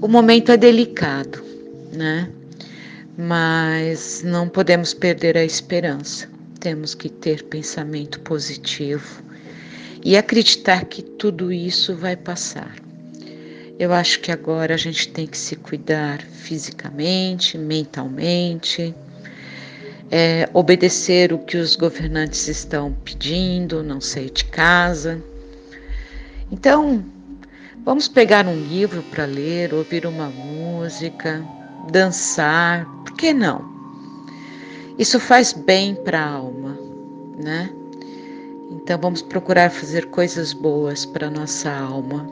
O momento é delicado, né? Mas não podemos perder a esperança. Temos que ter pensamento positivo e acreditar que tudo isso vai passar. Eu acho que agora a gente tem que se cuidar fisicamente, mentalmente, é, obedecer o que os governantes estão pedindo, não sair de casa. Então, vamos pegar um livro para ler, ouvir uma música, dançar, por que não? Isso faz bem para a alma, né? Então vamos procurar fazer coisas boas para nossa alma